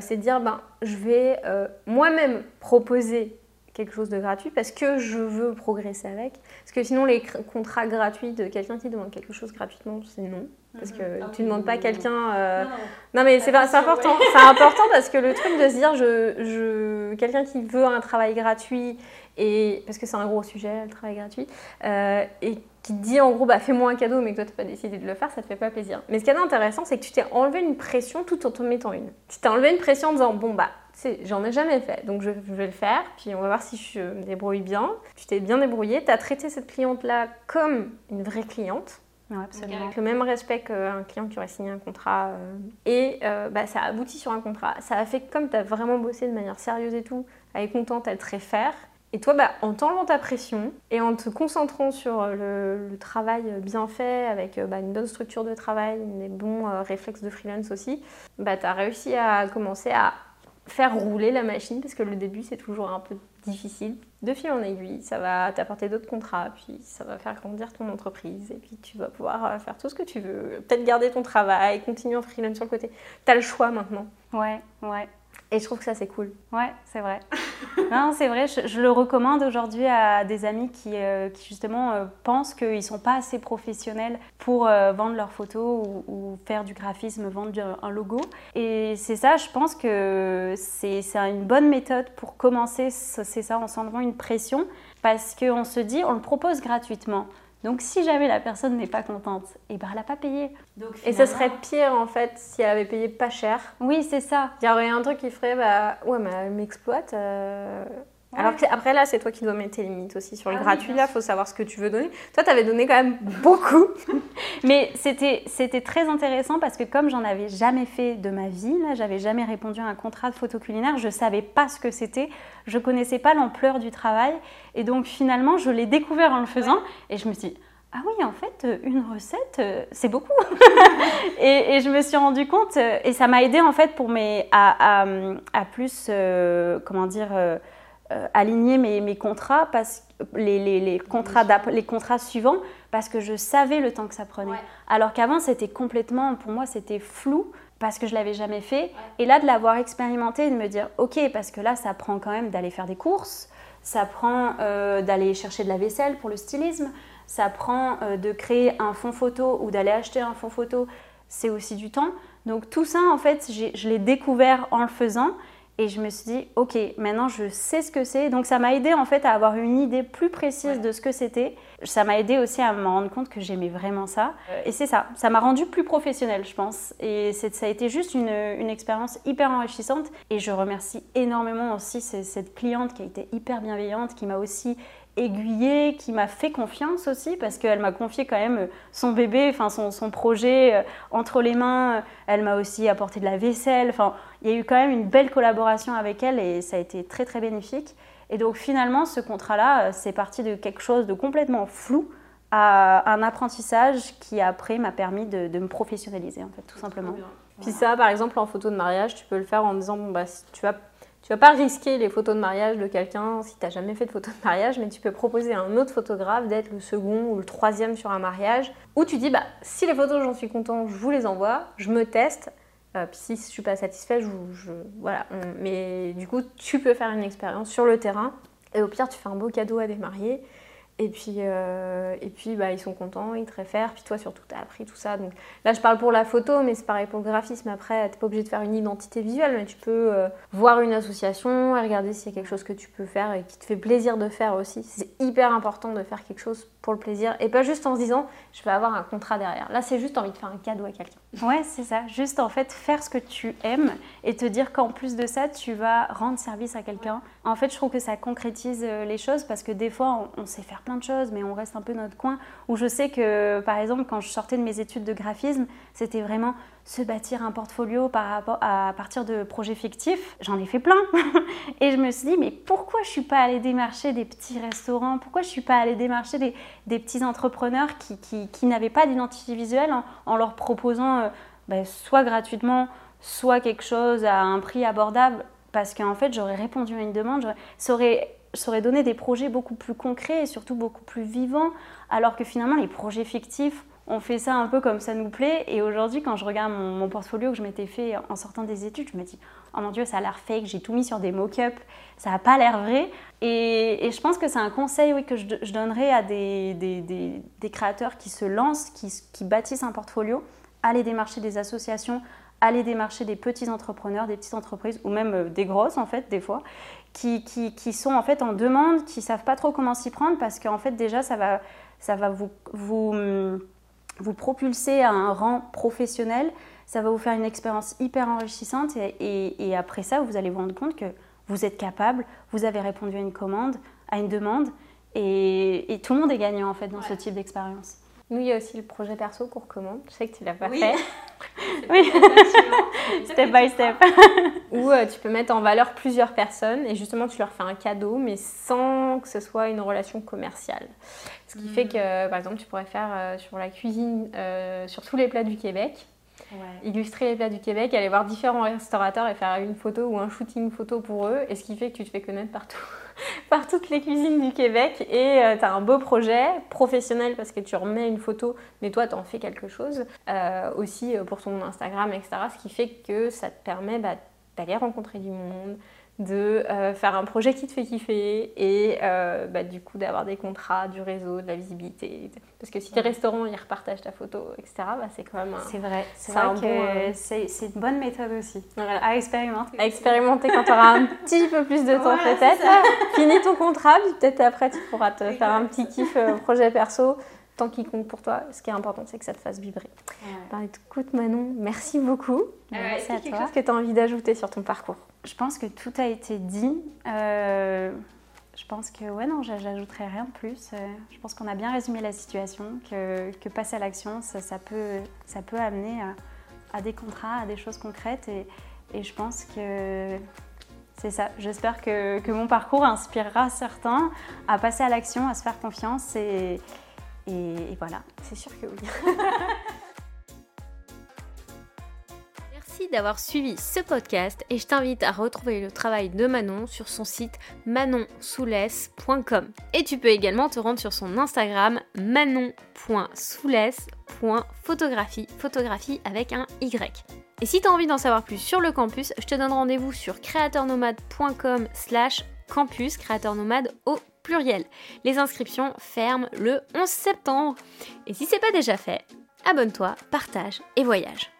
c'est de dire, ben, je vais moi-même proposer quelque chose de gratuit parce que je veux progresser avec. Parce que sinon, les contrats gratuits de quelqu'un qui demande quelque chose gratuitement, c'est non. Parce que mhm. tu ne demandes pas à quelqu'un. Euh, non, mais c'est important. c'est important parce que le truc de se dire, je, je... quelqu'un qui veut un travail gratuit, et parce que c'est un gros sujet, le travail gratuit, euh, et qui te dit en gros, bah, fais-moi un cadeau, mais que toi, tu n'as pas décidé de le faire, ça te fait pas plaisir. Mais ce qui est intéressant, c'est que tu t'es enlevé une pression tout en te mettant une. Tu t'es enlevé une pression en disant, bon, bah, j'en ai jamais fait, donc je, vais le faire, puis on va voir si je me débrouille bien. Tu t'es bien débrouillé, tu as traité cette cliente-là comme une vraie cliente. Avec le même respect qu'un client qui aurait signé un contrat. Euh, et euh, bah, ça a abouti sur un contrat. Ça a fait que comme tu as vraiment bossé de manière sérieuse et tout, elle est contente, elle te réfère. Et toi, bah, en t'enlevant ta pression et en te concentrant sur le, travail bien fait, avec bah, une bonne structure de travail, des bons euh, réflexes de freelance aussi, bah, tu as réussi à commencer à faire rouler la machine parce que le début c'est toujours un peu difficile. De fil en aiguille, ça va t'apporter d'autres contrats, puis ça va faire grandir ton entreprise et puis tu vas pouvoir euh, faire tout ce que tu veux. Peut-être garder ton travail, continuer en freelance sur le côté. Tu as le choix maintenant. Ouais, ouais. Et je trouve que ça, c'est cool. Ouais, c'est vrai. non, c'est vrai, je, le recommande aujourd'hui à des amis qui, euh, justement euh, pensent qu'ils ne sont pas assez professionnels pour euh, vendre leurs photos ou, faire du graphisme, vendre un logo. Et c'est ça, je pense que c'est une bonne méthode pour commencer, c'est ça, en s'enlevant une pression, parce qu'on se dit, on le propose gratuitement. Donc si jamais la personne n'est pas contente, et eh ben elle n'a pas payé. Et ce serait pire en fait si elle avait payé pas cher. Oui, c'est ça. Il y aurait un truc qui ferait, bah ouais, mais elle m'exploite. Euh, alors après là, c'est toi qui dois mettre tes limites aussi sur le ah gratuit. là, il faut savoir ce que tu veux donner. Toi, tu avais donné quand même beaucoup. Mais c'était très intéressant parce que comme j'en avais jamais fait de ma vie, là, j'avais jamais répondu à un contrat de photo culinaire, je savais pas ce que c'était, je connaissais pas l'ampleur du travail et donc finalement, je l'ai découvert en le faisant et je me suis dit, ah oui, en fait, euh, une recette, euh, c'est beaucoup. et, je me suis rendu compte, euh, et ça m'a aidé en fait pour mes, à, à, plus, comment dire, euh, aligner mes, mes, contrats, parce, les, les, les contrats les contrats suivants, parce que je savais le temps que ça prenait. Alors qu'avant, c'était complètement, pour moi, c'était flou parce que je l'avais jamais fait. Et là, de l'avoir expérimenté et de me dire, ok, parce que là, ça prend quand même d'aller faire des courses, ça prend euh, d'aller chercher de la vaisselle pour le stylisme, ça prend euh, de créer un fond photo ou d'aller acheter un fond photo, c'est aussi du temps. Donc tout ça, en fait, je l'ai découvert en le faisant. Et je me suis dit, ok, maintenant je sais ce que c'est. Donc ça m'a aidé en fait à avoir une idée plus précise de ce que c'était. Ça m'a aidé aussi à me rendre compte que j'aimais vraiment ça. Et c'est ça, ça m'a rendu plus professionnelle, je pense. Et ça a été juste une, une expérience hyper enrichissante. Et je remercie énormément aussi cette cliente qui a été hyper bienveillante, qui m'a aussi aiguillée, qui m'a fait confiance aussi parce qu'elle m'a confié quand même son bébé, enfin son, son projet euh, entre les mains. Elle m'a aussi apporté de la vaisselle. Enfin, il y a eu quand même une belle collaboration avec elle et ça a été très très bénéfique. Et donc finalement, ce contrat-là, euh, c'est parti de quelque chose de complètement flou à un apprentissage qui après m'a permis de, me professionnaliser en fait, tout simplement. Puis ça, par exemple, en photo de mariage, tu peux le faire en disant bon bah tu vas tu vas pas risquer les photos de mariage de quelqu'un si tu jamais fait de photo de mariage, mais tu peux proposer à un autre photographe d'être le second ou le troisième sur un mariage, où tu dis bah si les photos j'en suis content, je vous les envoie, je me teste. Euh, si je suis pas satisfait, je, je voilà. mais du coup, tu peux faire une expérience sur le terrain et au pire, tu fais un beau cadeau à des mariés et puis, euh, et puis bah, ils sont contents, ils te réfèrent. Puis toi, surtout, tu as appris tout ça. Donc là, je parle pour la photo, mais c'est pareil pour le graphisme. Après, tu pas obligé de faire une identité visuelle, mais tu peux euh, voir une association et regarder s'il y a quelque chose que tu peux faire et qui te fait plaisir de faire aussi. C'est hyper important de faire quelque chose pour le plaisir et pas juste en se disant je vais avoir un contrat derrière. Là, c'est juste envie de faire un cadeau à quelqu'un. Ouais, c'est ça. Juste en fait faire ce que tu aimes et te dire qu'en plus de ça, tu vas rendre service à quelqu'un. En fait, je trouve que ça concrétise euh, les choses parce que des fois, on, sait faire plein de choses, mais on reste un peu dans notre coin. Où je sais que, par exemple, quand je sortais de mes études de graphisme, c'était vraiment se bâtir un portfolio par rapport à, partir de projets fictifs. J'en ai fait plein. et je me suis dit, mais pourquoi je suis pas allée démarcher des petits restaurants? Pourquoi je suis pas allée démarcher des, des petits entrepreneurs qui, qui, n'avaient pas d'identité visuelle en, leur proposant euh, ben, soit gratuitement, soit quelque chose à un prix abordable? Parce qu'en fait, j'aurais répondu à une demande, ça aurait, ça aurait donné des projets beaucoup plus concrets et surtout beaucoup plus vivants, alors que finalement, les projets fictifs, on fait ça un peu comme ça nous plaît. Et aujourd'hui, quand je regarde mon, portfolio que je m'étais fait en sortant des études, je me dis Oh mon dieu, ça a l'air fake, j'ai tout mis sur des mock-ups, ça n'a pas l'air vrai. Et, je pense que c'est un conseil oui, que je, donnerais à des, créateurs qui se lancent, qui, qui bâtissent un portfolio. Allez démarcher des associations, allez démarcher des petits entrepreneurs, des petites entreprises, ou même euh, des grosses en fait, des fois, qui, qui, qui sont en fait en demande, qui savent pas trop comment s'y prendre parce qu'en fait déjà ça va, ça va vous, vous vous propulser à un rang professionnel, ça va vous faire une expérience hyper enrichissante et, après ça, vous allez vous rendre compte que vous êtes capable, vous avez répondu à une commande, à une demande et, tout le monde est gagnant en fait dans ce type d'expérience. Nous, il y a aussi le projet perso qu'on recommande. Je sais que tu l'as pas oui. fait. oui, step by step. Où euh, tu peux mettre en valeur plusieurs personnes et justement tu leur fais un cadeau, mais sans que ce soit une relation commerciale. Ce qui fait hmm. que, par exemple, tu pourrais faire euh, sur la cuisine, euh, sur tous les plats du Québec, illustrer les plats du Québec, aller voir différents restaurateurs et faire une photo ou un shooting photo pour eux, et ce qui fait que tu te fais connaître partout. par toutes les cuisines du Québec et euh, tu as un beau projet professionnel parce que tu remets une photo, mais toi tu en fais quelque chose euh, aussi euh, pour ton Instagram, etc. Ce qui fait que ça te permet bah, d'aller rencontrer du monde, de euh, faire un projet qui te fait kiffer et euh, bah, du coup d'avoir des contrats, du réseau, de la visibilité. Parce que si tes restaurants ils repartagent ta photo, etc., bah, c'est quand même un. C'est vrai, c'est euh, c'est une bonne méthode aussi à expérimenter. À expérimenter quand tu auras un petit peu plus de temps peut-être. Finis ton contrat, puis peut-être après tu pourras te faire un petit kiff projet perso tant qu'il compte pour toi. Ce qui est important, c'est que ça te fasse vibrer. Bah, écoute Manon, merci beaucoup. merci à toi. Qu'est-ce que tu as envie d'ajouter sur ton parcours? Je pense que tout a été dit. Euh, je pense que, ouais, non, j'ajouterai rien de plus. Euh, je pense qu'on a bien résumé la situation, que, que passer à l'action, ça, ça, peut, ça peut amener à, des contrats, à des choses concrètes. Et, et je pense que c'est ça. J'espère que, que, mon parcours inspirera certains à passer à l'action, à se faire confiance et, et, voilà, c'est sûr que oui. Merci d'avoir suivi ce podcast et je t'invite à retrouver le travail de Manon sur son site manonsoulès.com. Et tu peux également te rendre sur son Instagram manon.soulès.photographie, photographie avec un Y. Et si tu as envie d'en savoir plus sur le campus, je te donne rendez-vous sur créateurnomade.com slash campus, créateur nomade au pluriel. Les inscriptions ferment le 11 septembre. Et si c'est pas déjà fait, abonne-toi, partage et voyage.